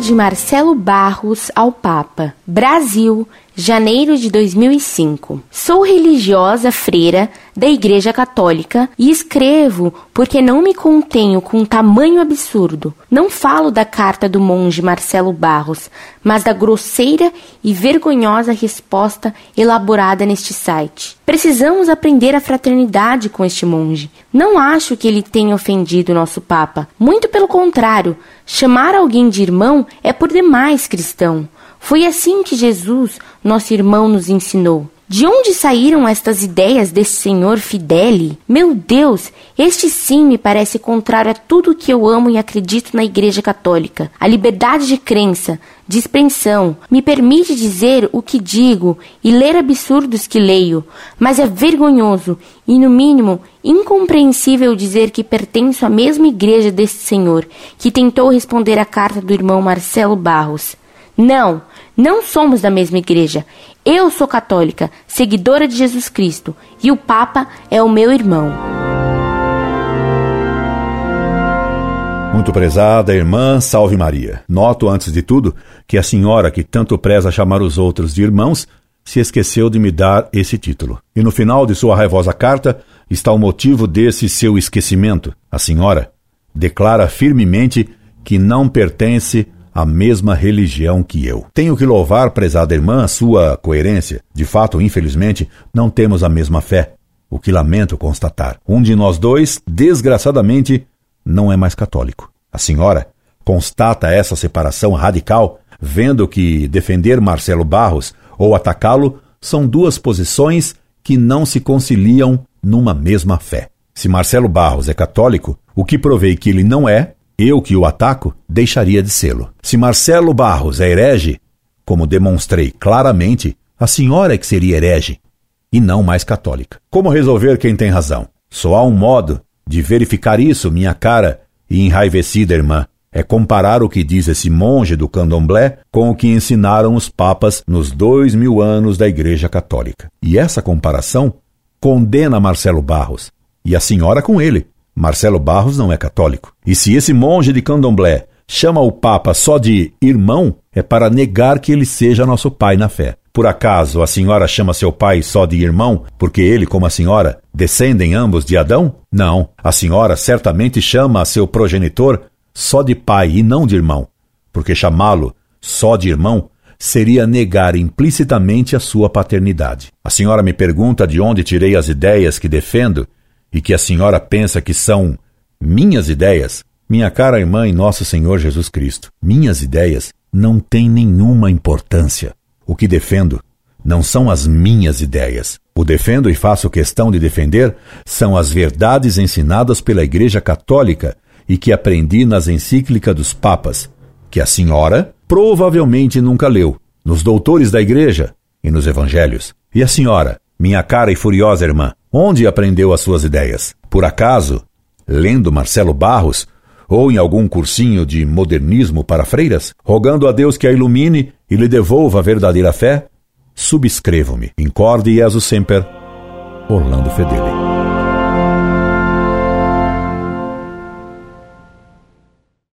De Marcelo Barros ao Papa. Brasil, janeiro de 2005. Sou religiosa freira da Igreja Católica e escrevo porque não me contenho com tamanho absurdo. Não falo da carta do monge Marcelo Barros, mas da grosseira e vergonhosa resposta elaborada neste site. Precisamos aprender a fraternidade com este monge. Não acho que ele tenha ofendido nosso Papa. Muito pelo contrário, chamar alguém de irmão é por demais cristão. Foi assim que Jesus, nosso irmão, nos ensinou. De onde saíram estas ideias desse senhor Fideli? Meu Deus, este sim me parece contrário a tudo que eu amo e acredito na Igreja Católica. A liberdade de crença, de expressão, me permite dizer o que digo e ler absurdos que leio, mas é vergonhoso e, no mínimo, incompreensível dizer que pertenço à mesma igreja desse senhor, que tentou responder à carta do irmão Marcelo Barros. Não, não somos da mesma igreja. Eu sou católica, seguidora de Jesus Cristo, e o Papa é o meu irmão. Muito prezada irmã, salve Maria. Noto antes de tudo que a senhora que tanto preza chamar os outros de irmãos se esqueceu de me dar esse título. E no final de sua raivosa carta está o motivo desse seu esquecimento. A senhora declara firmemente que não pertence a mesma religião que eu. Tenho que louvar, prezada irmã, a sua coerência. De fato, infelizmente, não temos a mesma fé. O que lamento constatar. Um de nós dois, desgraçadamente, não é mais católico. A senhora constata essa separação radical, vendo que defender Marcelo Barros ou atacá-lo são duas posições que não se conciliam numa mesma fé. Se Marcelo Barros é católico, o que provei que ele não é, eu que o ataco, deixaria de sê-lo. Se Marcelo Barros é herege, como demonstrei claramente, a senhora é que seria herege e não mais católica. Como resolver quem tem razão? Só há um modo de verificar isso, minha cara e enraivecida irmã. É comparar o que diz esse monge do candomblé com o que ensinaram os papas nos dois mil anos da Igreja Católica. E essa comparação condena Marcelo Barros e a senhora com ele, Marcelo Barros não é católico. E se esse monge de candomblé chama o Papa só de irmão, é para negar que ele seja nosso pai na fé. Por acaso a senhora chama seu pai só de irmão, porque ele, como a senhora, descendem ambos de Adão? Não. A senhora certamente chama a seu progenitor só de pai e não de irmão, porque chamá-lo só de irmão seria negar implicitamente a sua paternidade. A senhora me pergunta de onde tirei as ideias que defendo e que a senhora pensa que são minhas ideias, minha cara irmã e nosso Senhor Jesus Cristo, minhas ideias não têm nenhuma importância. O que defendo não são as minhas ideias. O defendo e faço questão de defender são as verdades ensinadas pela Igreja Católica e que aprendi nas encíclicas dos papas, que a senhora provavelmente nunca leu, nos doutores da Igreja e nos evangelhos. E a senhora, minha cara e furiosa irmã, onde aprendeu as suas ideias? Por acaso, lendo Marcelo Barros ou em algum cursinho de modernismo para freiras, rogando a Deus que a ilumine e lhe devolva a verdadeira fé? Subscrevo-me. Incorde Jesus Semper, Orlando Fedeli.